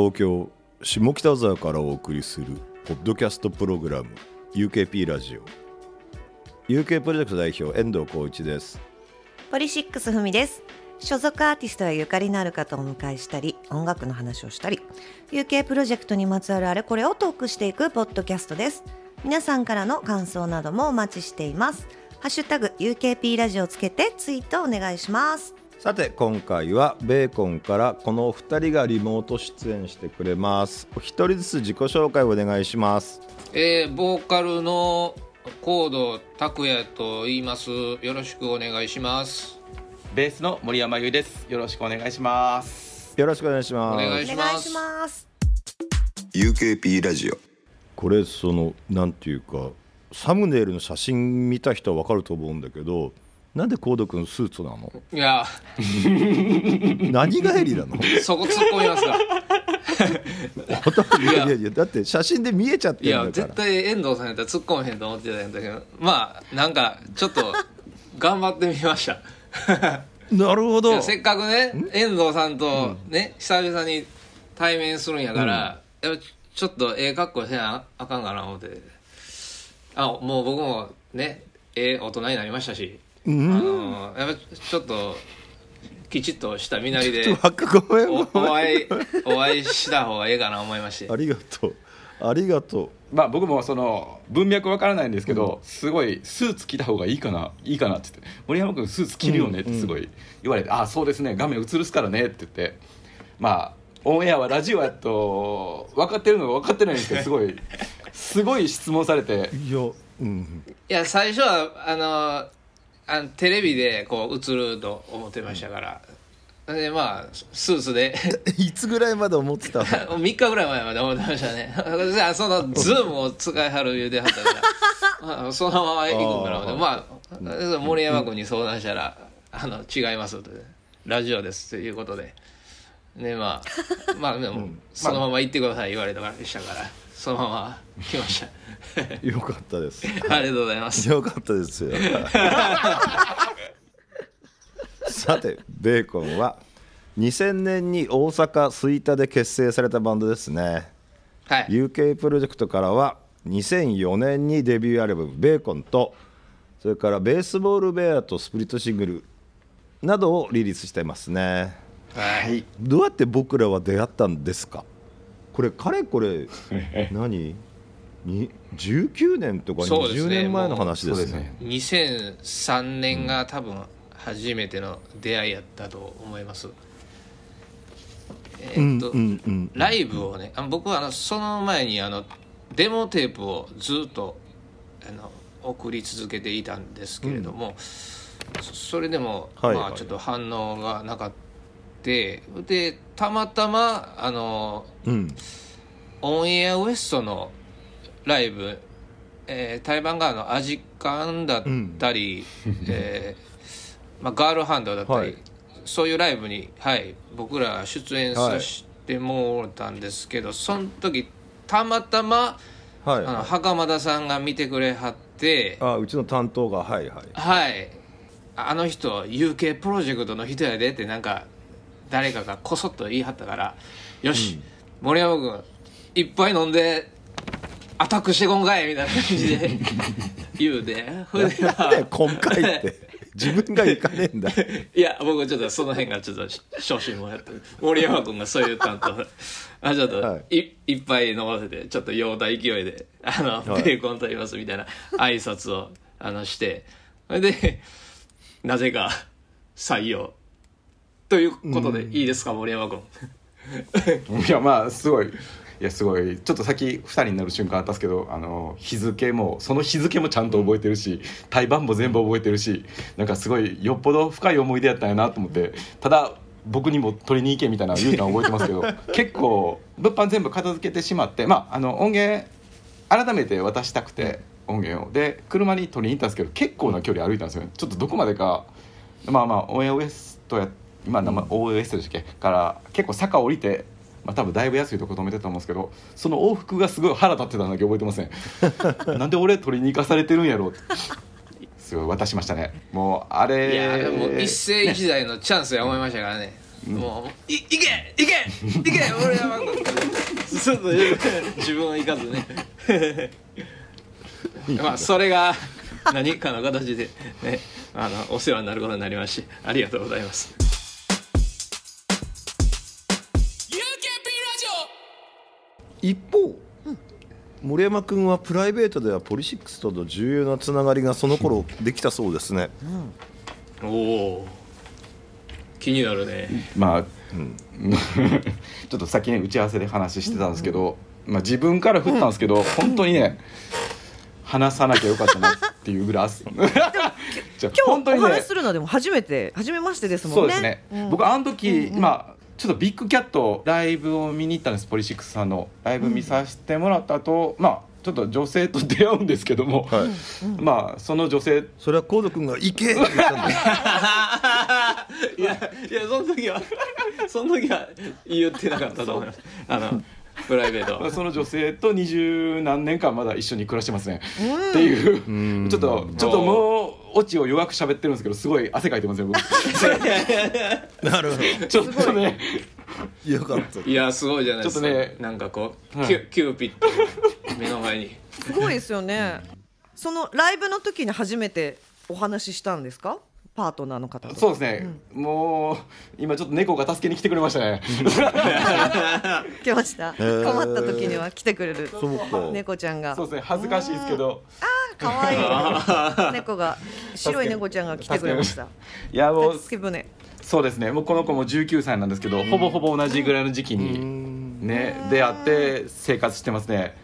東京下北沢からお送りするポッドキャストプログラム UKP ラジオ。UK プロジェクト代表遠藤浩一です。ポリシックスふみです。所属アーティストやゆかりのある方をお迎えしたり音楽の話をしたり UK プロジェクトにまつわるあれこれをトークしていくポッドキャストです。皆さんからの感想などもお待ちしています。ハッシュタグ UKP ラジオをつけてツイートお願いします。さて今回はベーコンからこのお二人がリモート出演してくれます。お一人ずつ自己紹介をお願いします。えー、ボーカルのコード拓也と言います。よろしくお願いします。ベースの森山優です。よろしくお願いします。よろしくお願いします。お願いします。お願いします UKP ラジオ。これそのなんていうかサムネイルの写真見た人はわかると思うんだけどなんでコード君スーツなの？いや。何帰りなの？そこ突っ込みますか いや。いや。いやだって写真で見えちゃっていや絶対遠藤さんやったら突っ込めへんと思ってたんだけど。まあなんかちょっと頑張ってみました。なるほど。せっかくね遠藤さんとね、久々に対面するんやから、やっぱちょっとええ格好せなあかんかな思って。あもう僕もねええ大人になりましたし、あのやっぱちょっときちっとした身なりでお会いお会いした方がええかな思いまして。ありがとう。ありがとまあ僕もその文脈わからないんですけど、すごいスーツ着た方がいいかないいかなって言って森山君スーツ着るよねってすごい言われて、ああそうですね画面映るすからねって言って。まあオンエアはラジオやと分かってるのが分かってないんですけどすごいすごい質問されて。ういやうん。いや最初はあのあのテレビでこう映ると思ってましたから、でまあスーツで。いつぐらいまで思ってたの？3日ぐらい前まで思ってましたね。じ ゃあそのズームを使いはる言うてはったから。あそのまま行くんかな思ってまあ森山君に相談したら「あの違います」と「ラジオです」ということで。でまあまあでもそのまま行ってください言われたからでしたからそのまま来ました。よかったです。ありがとうございます。よかったですよ。さてベーコンは2000年に大阪吹田で結成されたバンドですね。はい。UK プロジェクトからは2004年にデビューアルバム「ベーコン」とそれから「ベースボールベア」とスプリットシングルなどをリリースしてますね。はい。どうやって僕らは出会ったんですか？これかれこれ 何？に19年とか20そうですね。年前の話ですね。そうですね。2003年が多分初めての出会いやったと思います、えーっと、うんうんライブをねあの僕はあのその前にあのデモテープをずっとあの送り続けていたんですけれども、そそれでも、はいはい。まあちょっと反応がなかった。でたまたまあのうん。オンエアウエストのライブ、えー、対バンがあのアジカンだったり、えーまあ、ガールハンドだったり、はい。そういうライブに、はい、僕ら出演させてもらったんですけど、その時たまたまはい。あの袴田さんが見てくれはってあうちの担当がはいはい。はい。あの人 UK プロジェクトの人やでってなんか誰かがこそっと言い張ったからよし、森山君いっぱい飲んでアタックしてこんかいみたいな感じで 言うて。ほいでなんで今回って。自分が行かねえんだ。いや僕ちょっとその辺がちょっと小心もやって森山君がそういう担当。あちょっと、、はい。いっぱい飲ませてちょっと酔うた勢いで「あの、はい。ベーコンと言います」みたいな挨拶をあのして。それでなぜか採用ということでいいですか森山君？いやまあすごい。いやすごい。ちょっと先2人になる瞬間あったんですけどあの日付もその日付もちゃんと覚えてるし対バンも全部覚えてるしなんかすごいよっぽど深い思い出やったんやなと思ってただ僕にも取りに行けみたいなの言うのは覚えてますけど 結構物販全部片付けてしまってまああの音源改めて渡したくて音源を。で車に取りに行ったんですけど結構な距離歩いたんですよね。ちょっとどこまでかまあまあ OS とや今名前 OS でしたっけ？から結構坂降りてまあ多分だいぶ安いとこ止めてたと思うんですけどその往復がすごい腹立ってたんだけ覚えてません？なんで俺取りに行かされてるんやろう？すごい渡しましたね。もうあれいやでも一世一代のチャンスや思いましたからね。もういいけ！いけ！いけ！俺はちょっと自分は行かずね。まあそれが何かの形でねあのお世話になることになりますしありがとうございます一方、森山君はプライベートではポリシックスとの重要なつながりがその頃できたそうですね。おお。気になるね。まあ、ちょっと先に打ち合わせで話してたんですけど、まあ、自分から振ったんですけど、本当にね話さなきゃよかったなっていうぐらい今 本当にね。日お話しするのはでも初めて初めましてですもんね。そうですね、うん。僕あの時、まあちょっとビッグキャットライブを見に行ったんですポリシックスさんのライブ見させてもらった後、まあちょっと女性と出会うんですけども、はい。まあその女性それはコード君が行けって言ったんだ。いやいやその時はその時は言ってなかったと思いますあのプライベート。は その女性と二十何年間まだ一緒に暮らしてますね、っていう。ちょっとちょっともうオチを弱く喋ってるんですけどすごい汗かいてますよ僕。なるほど。ちょっとね。よかった。いやすごいじゃないですか。ちょっとね。なんかこう、はい。キュキューピッド目の前に。すごいですよね。そのライブの時に初めてお話ししたんですか？パートナーの方とそうですね、もう今ちょっと猫が助けに来てくれましたね。来ました。ー。困った時には来てくれるそうか。猫ちゃんが。そうですね。恥ずかしいですけど。可愛い。猫が白い猫ちゃんが来てくれました。いやもう助け舟。そうですね。もうこの子も19歳なんですけど、ほぼほぼ同じぐらいの時期にね出会って生活してますね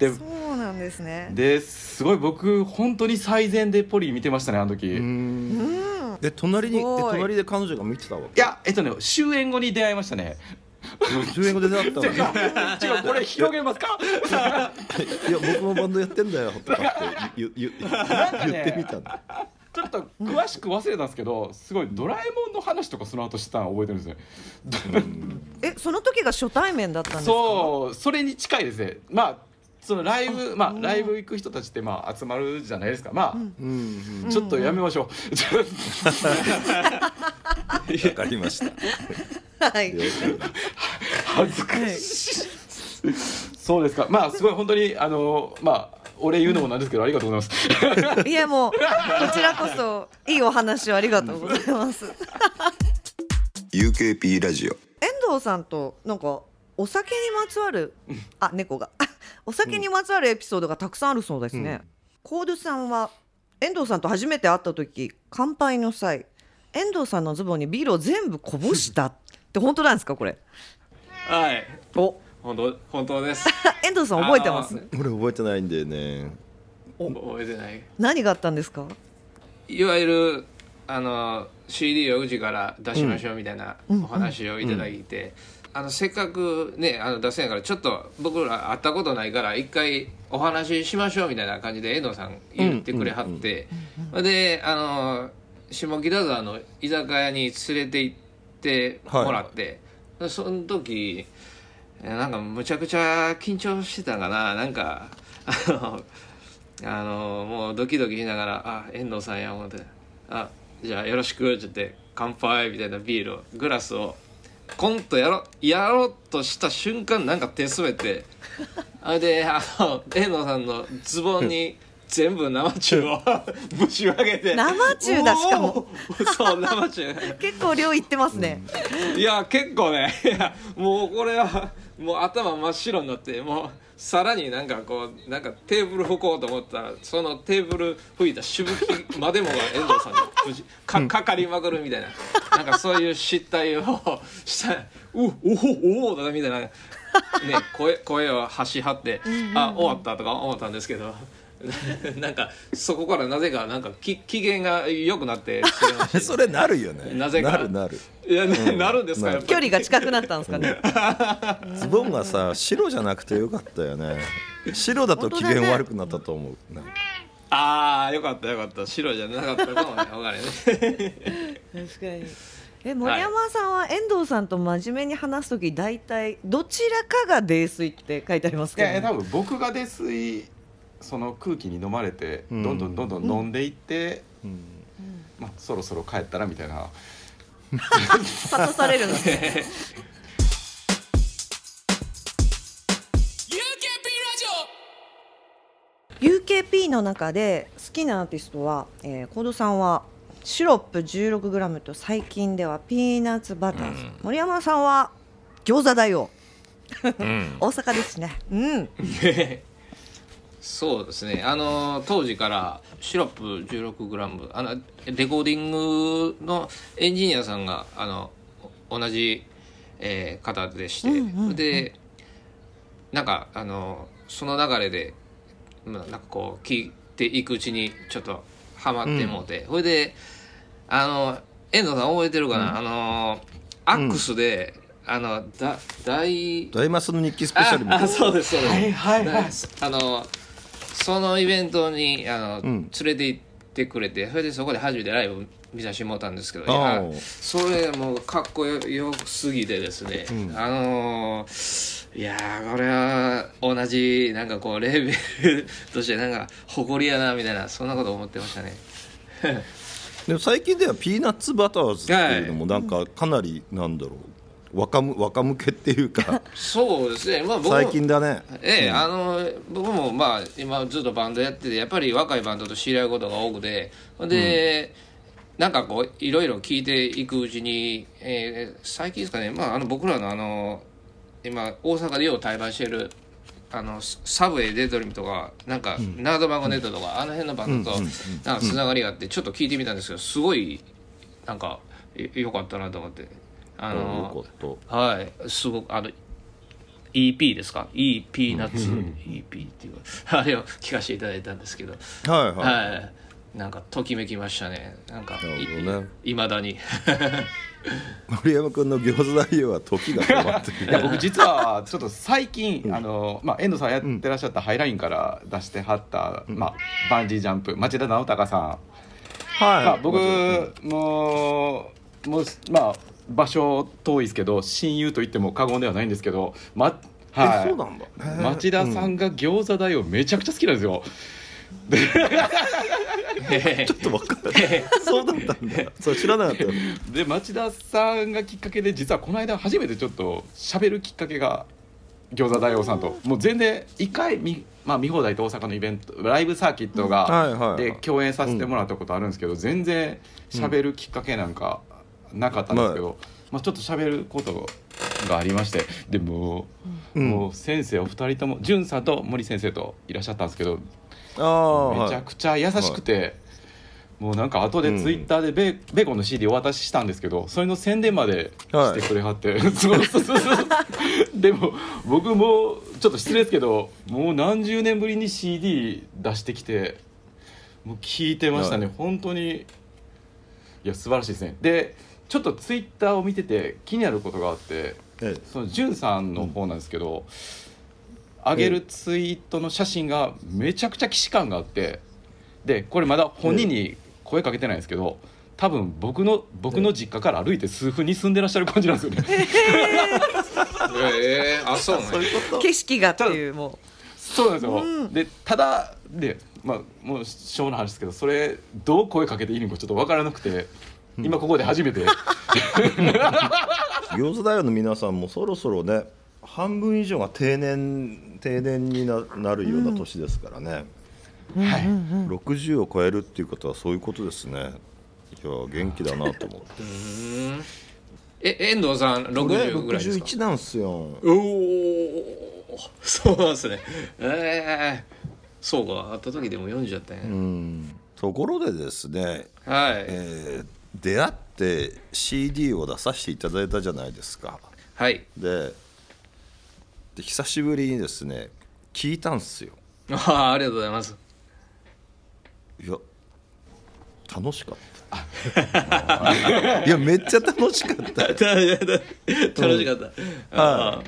でそうなんですね。ですごい僕本当に最善でポリ見てましたねあの時、いで隣に隣で彼女が見てたわけ？やえっとね終演後に出会いましたね。10円後で出会ったの？に。違うこれ広げますか？いや僕もバンドやってんだよとかって言言言言ってみたんだ。ちょっと詳しく忘れたんですけどすごいドラえもんの話とかその後したの覚えてるんですねえその時が初対面だったんですか？そうそれに近いですね。まあそのライブまあライブ行く人たちってまあ集まるじゃないですか。まあ、うん。ちょっとやめましょう、うん。わかりました。はい。恥ずかしい、そうですか。まあすごい本当にあのまあ俺言うのもなんですけどありがとうございます。いやもうこちらこそいいお話をありがとうございます。UKP ラジオ。遠藤さんとなんかお酒にまつわるあ猫がお酒にまつわるエピソードがたくさんあるそうですね。コードさんは遠藤さんと初めて会った時乾杯の際遠藤さんのズボンにビールを全部こぼしたって本当なんですかこれ？はい。お。本当本当です。遠藤さん覚えてます？あ俺覚えてないんだよね。覚えてない。何があったんですか？いわゆるあの CD をうちから出しましょうみたいなお話をいただいて、あのせっかくねあの出せんやからちょっと僕ら会ったことないから一回お話ししましょうみたいな感じで遠藤さん言ってくれはって、であの下北沢の居酒屋に連れて行ってもらって、でその時えなんかむちゃくちゃ緊張してたんかな。なんかあのあのもうドキドキしながら「あ遠藤さんや」思って「あじゃあよろしく」って言って「乾杯」みたいなビールをグラスをコンとやろやろうとした瞬間なんか手滑って あれであの遠藤さんのズボンに全部生中をぶちまけて。生中だしかも。おーそう生中。結構量いってますね。いや結構ね。いやもうこれはもう頭真っ白になってもうさらになんかこうなんかテーブル拭こうと思ったらそのテーブル拭いたしぶきまでもが遠藤さんにか かかりまくるみたいななんかそういう失態をした「うおおおお」とかみたいな、ね、声声を発し張って「あ終わった」とか思ったんですけど。なんかそこからなぜかなんかき機嫌が良くなってくれましたそれなるよね。なぜか？なるなる。いや、ななるんですかなるやっぱり距離が近くなったんですかね？ズボンがさ白じゃなくてよかったよね。白だと機嫌悪くなったと思う。なんかああよかったよかった白じゃなかったかもね分かるね確かに。え森山さんは遠藤さんと真面目に話す時大体どちらかが泥酔って書いてありますけど、いやいや多分僕が泥酔その空気に飲まれてうん。どんどんどんどん飲んでいって、うん。まあ、そろそろ帰ったらみたいな。パトされるの。UKP の中で好きなアーティストは、えー、コードさんはシロップ 16g と最近ではピーナッツバター。ズ、森山さんは餃子だよ、大阪ですね。うんそうですね。あの当時からシロップ 16g あのレコーディングのエンジニアさんがあの同じ、えー方でして、でなんかあのその流れでまあなんかこう聞いていくうちにちょっとハマってもうて、それであの遠藤さん覚えてるかな、あのアックスで、あのだ大大マスの日記スペシャルみたいな。ああそうですそうです。はいはいはい。あのそのイベントにあの、ん。連れて行ってくれてそれでそこで初めてライブ見させてもらったんですけどそれもうかっこよよすぎてですね、あのーいやーこれは同じなんかこうレベルとしてなんか誇りやなみたいなそんなこと思ってましたね。でも最近ではピーナッツバターズっていうのもなんかかなりなんだろう若む若向けっていうか。そうですね。まあ僕も。最近だね。ええあの僕もまあ今ずっとバンドやっててやっぱり若いバンドと知り合うことが多くてほん。で、なんかこういろいろ聞いていくうちに、えー最近ですかね、まあ、あの僕らのあの今大阪でよう対バンしてるあのササブウェイ・デトリムとかなんか、ナードマグネットとか、あの辺のバンドとなんかつながりがあってちょっと聞いてみたんですけどすごいなんかよよかったなと思ってあのはい。すごくあの EP ですか？EP ナッツ。EP っていう。あれを聞かせていただいたんですけど。たはいはい、はい。なんかときめきましたね。なんかいまだに。森山君の餃子大王は時が止まってる。いや僕実はちょっと最近、あのまあ、遠藤さんやってらっしゃったハイラインから出してはった、まあ、バンジージャンプ。町田直隆さん、はい、まあ、僕ももうまあ場所遠いですけど親友と言っても過言ではないんですけど、まはい、えそうなんだ。町田さんが餃子大王めちゃくちゃ好きなんですよ。ちょっと分かんない。そうだったんだ。そう知らなかったよ。で町田さんがきっかけで実はこの間初めてちょっと喋るきっかけが餃子大王さんと。もう全然一回見,、まあ、見放題と大阪のイベントライブサーキットが、で共演させてもらったことあるんですけど、全然喋るきっかけなんかなかったんですけど、まあ、ちょっと喋ることがありましてでももう先生お二人とも潤さんと森先生といらっしゃったんですけどめちゃくちゃ優しくて、もうなんか後でツイッターでベ,、ベーコンの CD お渡ししたんですけどそれの宣伝までしてくれはって、でも僕もちょっと失礼ですけどもう何十年ぶりに CD 出してきてもう聞いてましたね、はい。本当にいや素晴らしいですね。でちょっとツイッターを見てて気になることがあってええ。そのジュンさんの方なんですけど、上げるツイートの写真がめちゃくちゃ既視感があってでこれまだ本人に声かけてないんですけど多分僕の僕の実家から歩いて数分に住んでらっしゃる感じなんですよね。ええ。あそうなんや。景色がっていうもそうなんですよ、でただでまあもうしょうの話ですけどそれどう声かけていいのかちょっと分からなくて今ここで初めて。餃子大王の皆さんもそろそろね半分以上が定年定年にななるような年ですからね、はい。60を超えるっていうことはそういうことですね。いや元気だなと思って。え遠藤さん60ぐらいですか？61なんすよ。おお そうなんですね。ええそうか。会った時でも40だったんや、うん。ところでですね、はい、えー出会って CD を出させていただいたじゃないですか。はい。でで久しぶりにですね聞いたんすよ。ああありがとうございます。いや楽しかった。いやめっちゃ 楽しかった。楽しかった、あ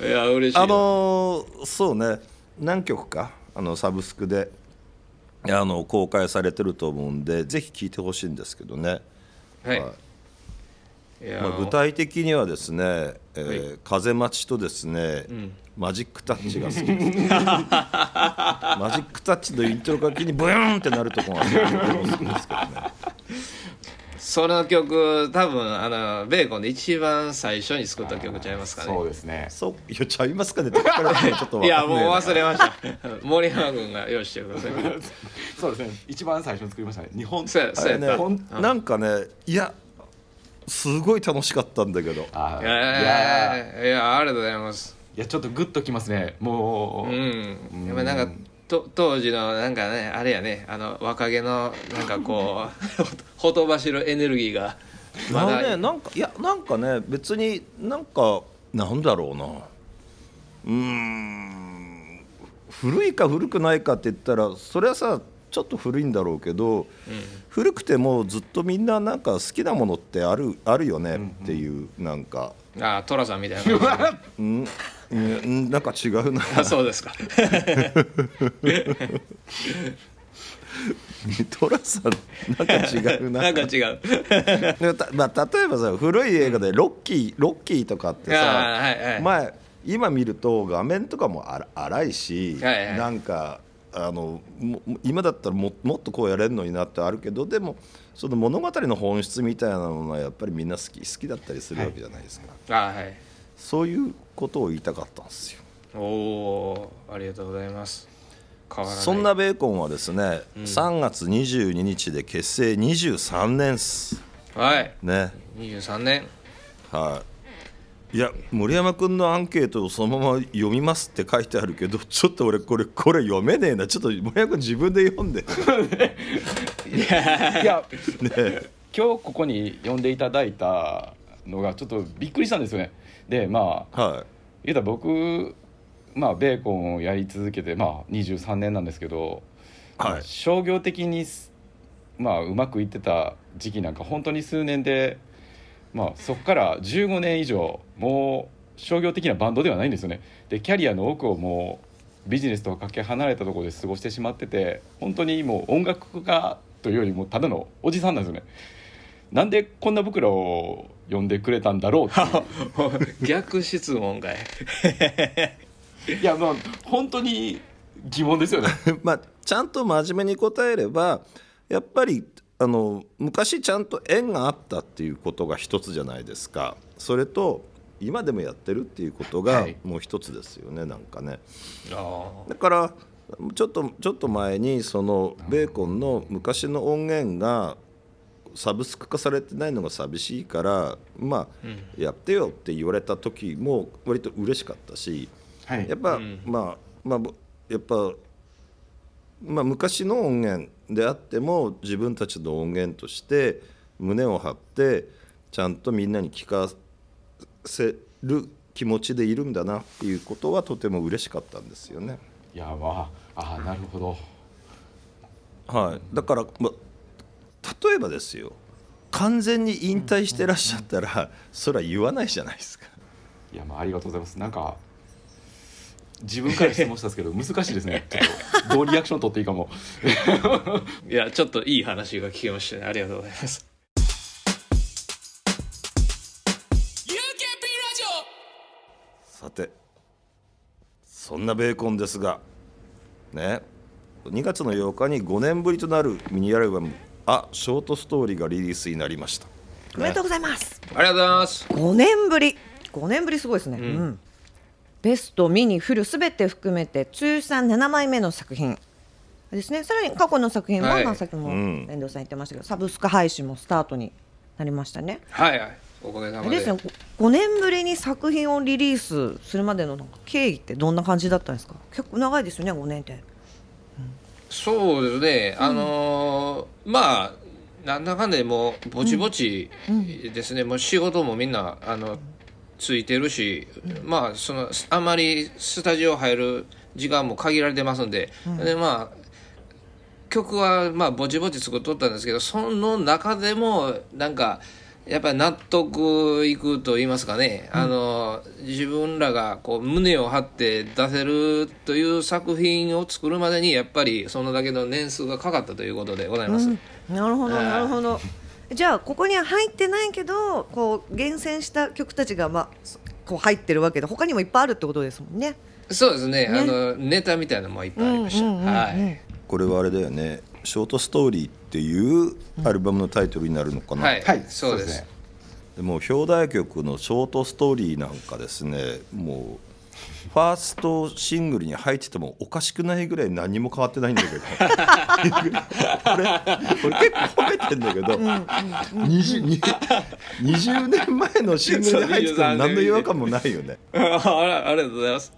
あいや嬉しいあのーそうね。何曲かあのサブスクであの公開されてると思うんでぜひ聴いてほしいんですけどね、はい、まあ、具体的にはですね、えーはい。風待ちとですね、ん。マジックタッチが好きです。マジックタッチのイントロが気にブヨーンってなるところが好きですけどねその曲多分あのベーコンで一番最初に作った曲ちゃいますかね。そうですね。そういやちゃいますかね。い。やもう忘れました。森山君が用意してください。そうですね。一番最初に作りましたね。日本。そうやねそうん。なんかねいやすごい楽しかったんだけど。あいいややいやありがとうございます。いやちょっとグッときますね。もう、うん。やっぱなんかと当時のなんかねあれやねあの若気のなんかこう ほとばしるエネルギーがまだ。ねなんかいやなんかね別になんかなんだろうな。うーん古いか古くないかって言ったらそれはさちょっと古いんだろうけど、古くてもずっとみんななんか好きなものってあるあるよねっていう、なんか、ああ寅さんみたいな うん、なんか違うな。そうですか。寅さんなんか違うな。なんか違う。でたまあ、例えばさ古い映画でロッキー、ロッキーとかってあさ、ーはいはい。前今見ると画面とかもあら荒いし、はいはい。なんかあのも今だったらももっとこうやれるのになってあるけどでもその物語の本質みたいなのはやっぱりみんな好き好きだったりするわけじゃないですか、あはい。そういうことを言いたかったんですよ。おおーありがとうございます。そんなベーコンはですね、3月22日で結成23年っす。はい。ね。23年。はい。いや森山君のアンケートをそのまま読みますって書いてあるけど ちょっと俺これこれ読めねえな。ちょっと森山君自分で読んで。いや。ね。今日ここに呼んでいただいたのがちょっとびっくりしたんですよねでまあは言うたら僕まあベーコンをやり続けてまあ23年なんですけど、はい。商業的にすまあうまくいってた時期なんか本当に数年でまあそこから15年以上もう商業的なバンドではないんですよね。でキャリアの多くをもうビジネスとはかけ離れたところで過ごしてしまってて本当にもう音楽家というよりもただのおじさんなんですよね。なんでこんな僕らを呼んでくれたんだろうっていう。逆質問かい。いやまあ本当に疑問ですよね。い まあちゃんと真面目に答えればやっぱりあの昔ちゃんと縁があったっていうことが一つじゃないですか。それと今でもやってるっていうことがはい。もう一つですよねなんかね。あだからちょっとちょっと前にそのベーコンの昔の音源がサブスク化されてないのが寂しいからまあやってよって言われた時も割と嬉しかったしはい。やっぱ、うん。まあまあぼやっぱ、まあ、昔の音源であっても自分たちの音源として胸を張ってちゃんとみんなに聞かせる気持ちでいるんだなっていうことはとても嬉しかったんですよね。いやまああーなるほど。はい、だから、ま、例えばですよ。完全に引退してらっしゃったらそれは言わないじゃないですか。いやまあありがとうございます。なんか自分から質問したんですけど 難しいですね。ちょっとどうリアクション取っていいかも。いやちょっといい話が聞けましたね。ありがとうございます。さてそんなベーコンですがね2月の8日に5年ぶりとなるミニアルバム「あショートストーリー」がリリースになりました。おめでとうございます。ありがとうございます。5年ぶり。5年ぶりすごいですね、うん。ベストミニフルすべて含めて通算7枚目の作品。ですね。さらに過去の作品も、はい。まあ、さっきもうん。遠藤さん言ってましたけど、サブスク配信もスタートになりましたね。はいはい。おかげさまで。ですね。5年ぶりに作品をリリースするまでのなんか経緯ってどんな感じだったんですか？結構長いですよね5年ってそうですね、あのーまあなんだかんだでもうぼちぼちですね、もう仕事もみんなあのついてるし、まあそのあんまりスタジオ入る時間も限られてますんで、でまあ曲はまあぼちぼち作っとったんですけどその中でもなんかやっぱり納得いくと言いますかね、あの自分らがこう胸を張って出せるという作品を作るまでにやっぱりそのだけの年数がかかったということでございます。なるほどはい。なるほど。じゃあここには入ってないけどこう厳選した曲たちがまあこう入ってるわけで他にもいっぱいあるってことですもんね。そうですね。あのネタみたいなのもいっぱいありました。うんうんうんうん。はい。これはあれだよねショートストーリーっていうアルバムのタイトルになるのかな、はい、はい。そうです。ね。でも表題曲のショートストーリーなんかですねもうファーストシングルに入っててもおかしくないぐらい何も変わってないんだけど。俺俺結構褒めてんだけど。20, 20年前のシングルに入ってても何の違和感もないよね。あれありがとうございます。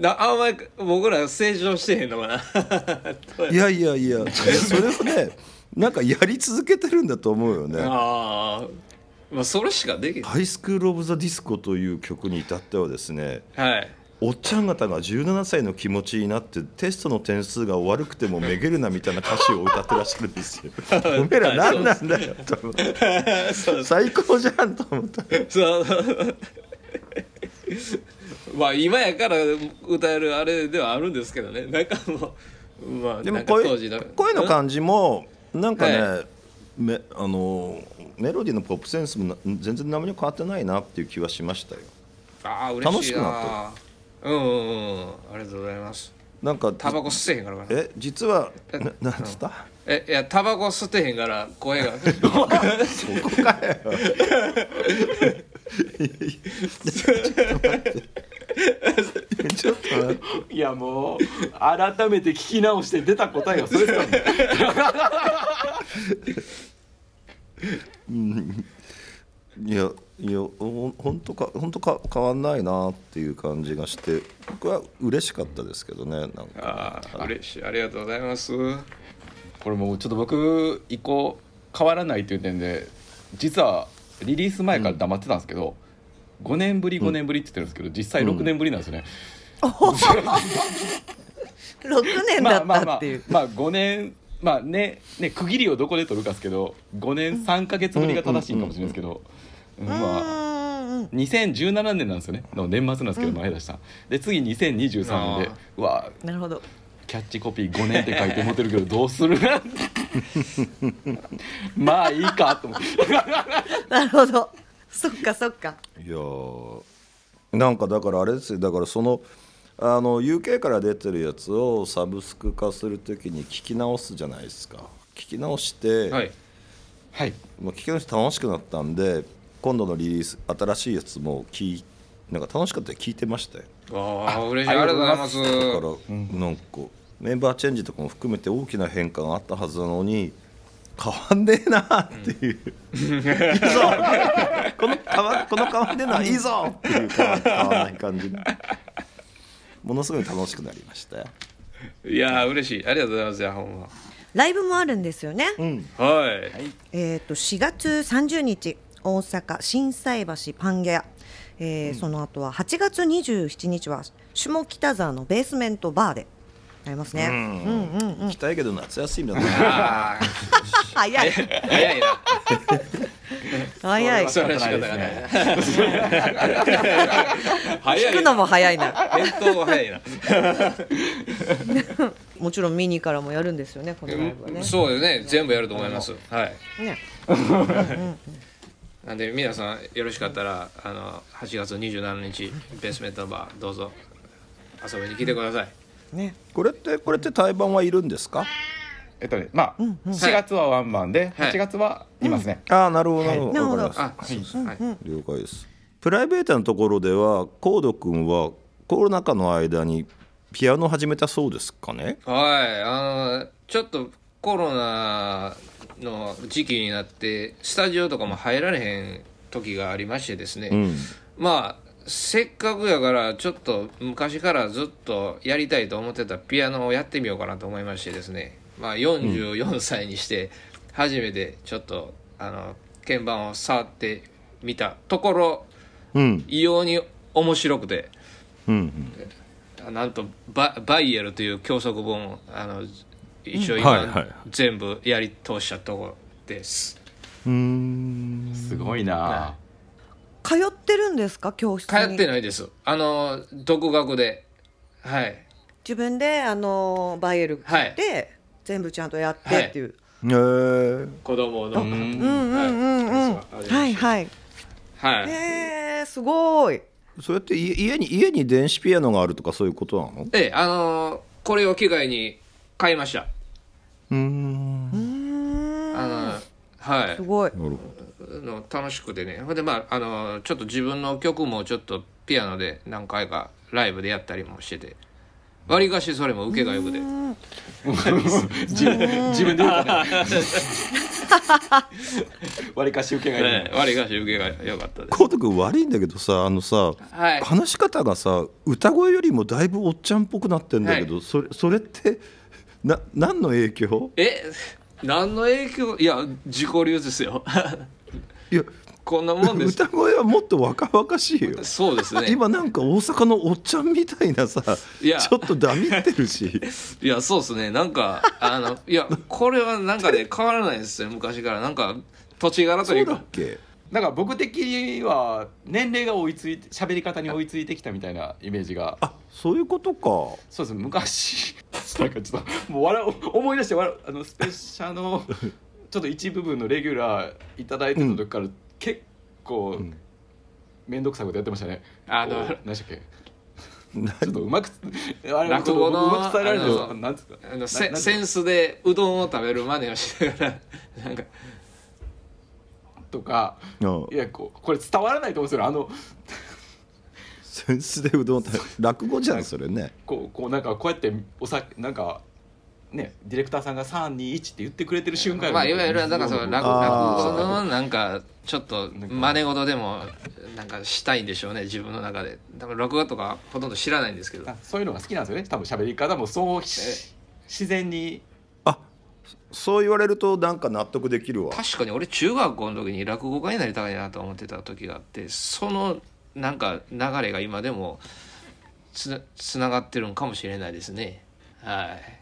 なあんまり僕ら成長してへんのかな。いやいやいや。それをねなんかやり続けてるんだと思うよね。ああまあそれしかでき「ないハイスクール・オブ・ザ・ディスコ」という曲に至ってはですねはい。おっちゃん方が17歳の気持ちになってテストの点数が悪くてもめげるなみたいな歌詞を歌ってらっしゃるんですよ。おめえら何なんだよと思って。最高じゃんと思った。そう。まあ今やから歌えるあれではあるんですけどね。なんかもうまあでも声当時の。声の感じもなんかね、はめあのメロディーのポップセンスもな全然何も変わってないなっていう気はしましたよ。ああ嬉しいな楽しくなうんうんうん。ありがとうございます。なんかタバコ吸ってへんからかな。え実はえななんつった、えいやタバコ吸ってへんから声が。そこかよ。ちょっと待って いやもう改めて聞き直して出た答えがそれですか？ら ねいやいやほ本当か本当か変わんないなっていう感じがして僕は嬉しかったですけどねなんか。ああ嬉しい。ありがとうございます。これもうちょっと僕一個変わらないっていう点で実はリリース前から黙ってたんですけど、5年ぶり5年ぶりって言ってるんですけど実際6年ぶりなんですよね、6 年だったっていう、まあまあ、まあ5年まあねね区切りをどこで取るかですけど5年3か月ぶりが正しいかもしれないですけど、うん。まあうんうん2017年なんですよね。の年末なんですけど前出したで次2023年であうわなるほど。キャッチコピー5年って書いて持ってるけどどうする まあいいかと思って。なるほど そっかそっか。いやーなんかだからあれですよ。だからそのあの UK から出てるやつをサブスク化するときに聞き直すじゃないですか。聞き直して、はい。はい。もう聞き直して楽しくなったんで今度のリリース新しいやつも聞いなんか楽しかったら聞いてましたよ。ああ嬉しい。ありがとうございます。だから、なんかメンバーチェンジとかも含めて大きな変化があったはずなのに変わんねえなっていう、いいぞ。この変わこの変わんねえのはいいぞ。っていう変わ変わらない感じ。がものすごい楽しくなりました。よ、いやー嬉しい。ありがとうございますいやほんまライブもあるんですよね、うん、はい。えっ、と4月30日大阪心斎橋パンゲア、えーその後は8月27日は下北沢のベースメントバーでありますね、うん、うんうん行きたいけど夏休みだなああ早い。早いな。早い。それは仕方がない。早い。聞くのも早いな。返答が早いな。もちろんミニからもやるんですよねこのライブはね。そうですね。全部やると思います。はい。ね。なんで皆さんよろしかったらあの8月27日ベースメントバーどうぞ。遊びに来てくださいね。これってこれって対バンはいるんですか？えっとねまあ、4月はワンマンではい。8月はいますね、ああなるほどなるほど、なるほど。わかりましたあ、はい。了解です。プライベートなところではコード君はコロナ禍の間にピアノ始めたそうですかね？はい。あのちょっとコロナの時期になってスタジオとかも入られへん時がありましてですね、うん。まあせっかくやからちょっと昔からずっとやりたいと思ってたピアノをやってみようかなと思いましてですね。まあ44歳にして初めてちょっとあの鍵盤を触ってみたところうん異様に面白くて。うんなんとババイエルという教則本をあの一応はいはい。今全部やり通したところです。うん。すごいな、通ってるんですか？教室通にってないです。あの独学で。はい。自分であのバイエル買って、は全部ちゃんとやってっていう、へえ子供の、うん。うん。うんうんはい。はいはい。へえすごい。そうやって家家に家に電子ピアノがあるとかそういうことなの？ええ、あのーこれを機会に買いました。うん。はい。すごい。なるほの楽しくてね。ほんでまああのちょっと自分の曲もちょっとピアノで何回かライブでやったりもしてて。わりかしそれも受けがよくて。自自分で言うた。ねわりかし受けがいい、わりかし受けが良かったです。コート君悪いんだけどさあのさ、はい。話し方がさ歌声よりもだいぶおっちゃんっぽくなってんだけど、それそれってな何の影響？え何の影響？いや自己流ですよいやこんなもんです。歌声はもっと若々しいよ。そうですね。今なんか大阪のおっちゃんみたいなさいや。ちょっとダミってるし。いやそうですね。なんかあのいやこれはなんかね変わらないですよ昔から。なんか土地柄とそいううかだっけ？なんか僕的には年齢が追いついて喋り方に追いついてきたみたいなイメージが。あそういうことか。そうです。昔なんかちょっともう笑う思い出して笑う。あのスペシャのちょっと一部分のレギュラーいただいてた時から、結構ん。面倒くさいことやってましたね。あの何でしたっけ？なちょっとうまくあれ落語のうまく伝えられるあののなんつうかあのななんせセンスでうどんを食べる真似をしながら なんか。とかうんいやこうこれ伝わらないと思うんですよ。あのセンスでうどん食べ落語じゃんそれね。こうこうなんかこうやっておさなんかねディレクターさんが321って言ってくれてる瞬間まあいわゆるなんかその落語のなんかちょっと真似事でもなんかしたいんでしょうね自分の中で。だから落語とかほとんど知らないんですけど。あそういうのが好きなんですよね。多分喋り方もそうし自然に。あそう言われるとなんか納得できるわ。確かに俺中学校の時に落語家になりたいなと思ってた時があってそのなんか流れが今でもつつながってるんかもしれないですね。はい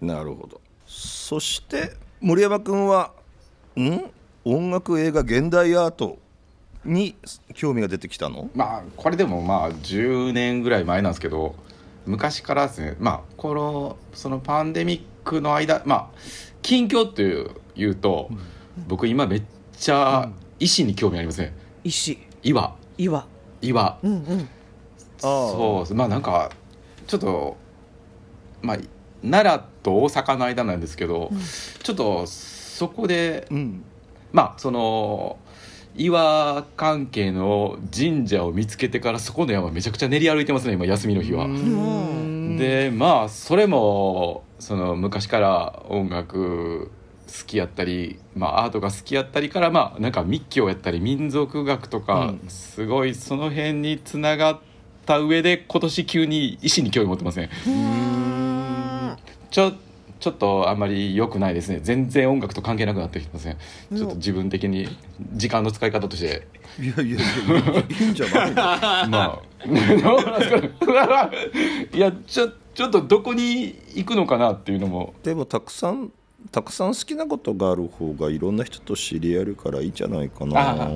なるほど。そして森山君はん？音楽映画現代アートに興味が出てきたの？まあこれでもまあ10年ぐらい前なんですけど昔からですね。まあこのそのパンデミックの間まあ近況っていう言うと、僕今めっちゃ石に興味ありますね石岩岩岩うんうん。そうまあなんかちょっとまあ奈良と大阪の間なんですけど、ちょっとそこでうん。まあその岩関係の神社を見つけてからそこの山めちゃくちゃ練り歩いてますね今休みの日は。ん。でまあそれもその昔から音楽好きやったり、まあ、アートが好きやったりからまあなんか密教やったり民族学とか、うん。すごいその辺につながった上で今年急に石に興味持ってますね。ちょちょっとあんまり良くないですね。全然音楽と関係なくなってきてますねちょっと自分的に時間の使い方として。いやいやいやいいんじゃない？の まあ。どうなんですか いやちょちょっとどこに行くのかなっていうのも。でもたくさんたくさん好きなことがある方がいろんな人と知り合えるからいいんじゃないかな。あ。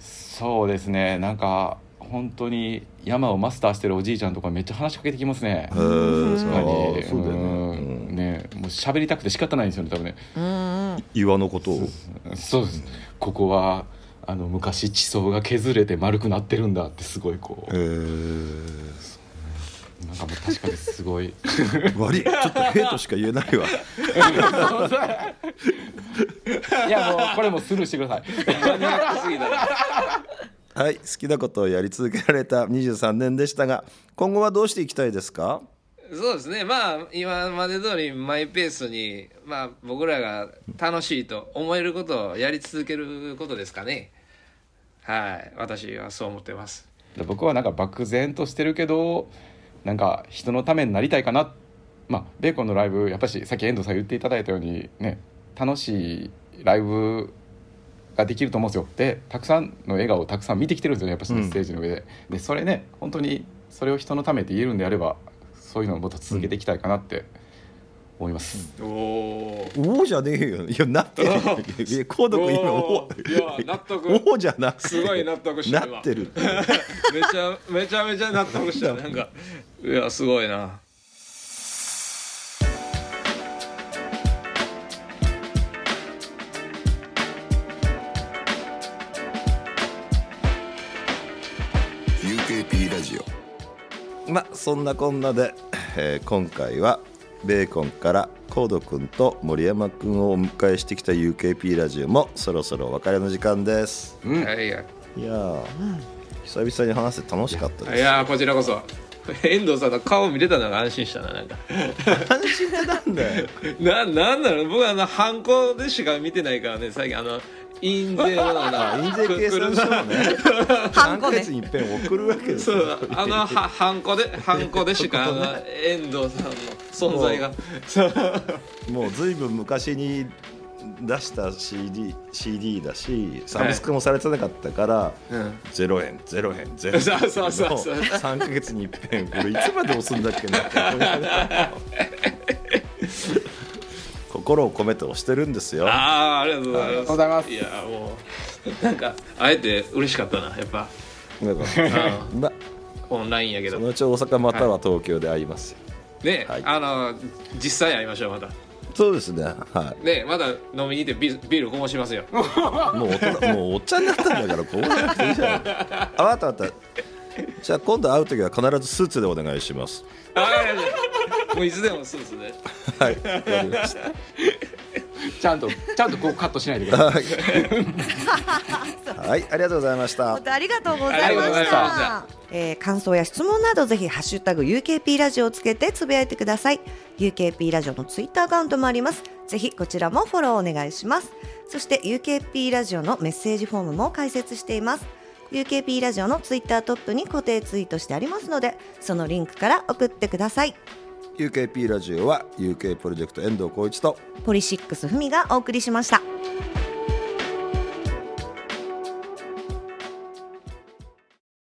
そうですね。なんか本当に山をマスターしてるおじいちゃんとかめっちゃ話しかけてきますね。確かにそう。だよね。うん。ねもう喋りたくて仕方ないんですよね多分ね。岩のことを。そう。です。ここはあの昔地層が削れて丸くなってるんだってすごいこへうー。なんかもう確かにすごい。悪い。ちょっとヘイトしか言えないわ。いやもうこれもスルーしてくださいはい好きなことをやり続けられた23年でしたが今後はどうしていきたいですか？そうですね。まあ今まで通りマイペースにまあ僕らが楽しいと思えることをやり続けることですかね。はい私はそう思ってます。僕はなんか漠然としてるけどなんか人のためになりたいかな。まあベーコンのライブやっぱしさっき遠藤さん言っていただいたようにね楽しいライブができると思うんですよ。でたくさんの笑顔をたくさん見てきてるんですよね。やっぱステージの上で。でそれね本当にそれを人のためって言えるんであればそういうのをもっと続けていきたいかなって思います、おおおおじゃねえよ。いやなってる。いやコード君今おいや納得。おおじゃなくて。すごい納得した今。なってる。めちゃめちゃめちゃ納得した。なんかいやすごいなー UKP ラジオ。まあそんなこんなで、えー今回はベーコンからコードくんと森山くんをお迎えしてきた UKP ラジオもそろそろお別れの時間です。うん。い。やいや。いやー、久々に話して楽しかったです。いやこちらこそ。遠藤さんの顔見れたのが安心したななんか。安心ってなんだよ。ななんだろう。僕はあのハンコでしか見てないからね最近あの印税のなあ印税計算書をね。3 ヶハンコね。月に一遍送るわけですそようあのはハンコでハンコでしかあの遠藤さんの存在が。もう。ずいぶん昔に出した CD, CD だしサブスクもされてなかったから、うん0円0円0円そうそうそうそう。3ヶ月に一遍これいつまで押すんだっけな。っ て心を込めて押してるんですよ。ああありがとうございます。ござい。ますいやもうなんかあえて嬉しかったなやっぱ。なんかうん。まオンラインやけど。そのうち大阪または東京で会いますよ、ね、はい。あの実際会いましょうまた。そうですねはねまた飲みに行ってビールビールこぼしますよ。い もう大人もうおっちゃんになったんだからこうなっていいじゃん。あわかったわかった。じゃあ今度会う時は必ずスーツでお願いします。あいやいやもういつでもそうですねはいわかりましたちゃんとちゃんとこうカットしないでくださいはい、はい、ありがとうございました本。当ありがとうございありがとうございましたま。えー感想や質問などぜひハッシュタグ UKP ラジオをつけてつぶやいてください。UKP ラジオのツイッターアカウントもあります。ぜひこちらもフォローお願いします。そして UKP ラジオのメッセージフォームも開設しています。UKP ラジオのツイッタートップに固定ツイートしてありますので、そのリンクから送ってください。UKP ラジオは UK プロジェクト遠藤浩一とポリシックスふみがお送りしました。